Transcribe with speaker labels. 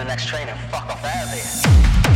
Speaker 1: the
Speaker 2: next train and fuck off out of here.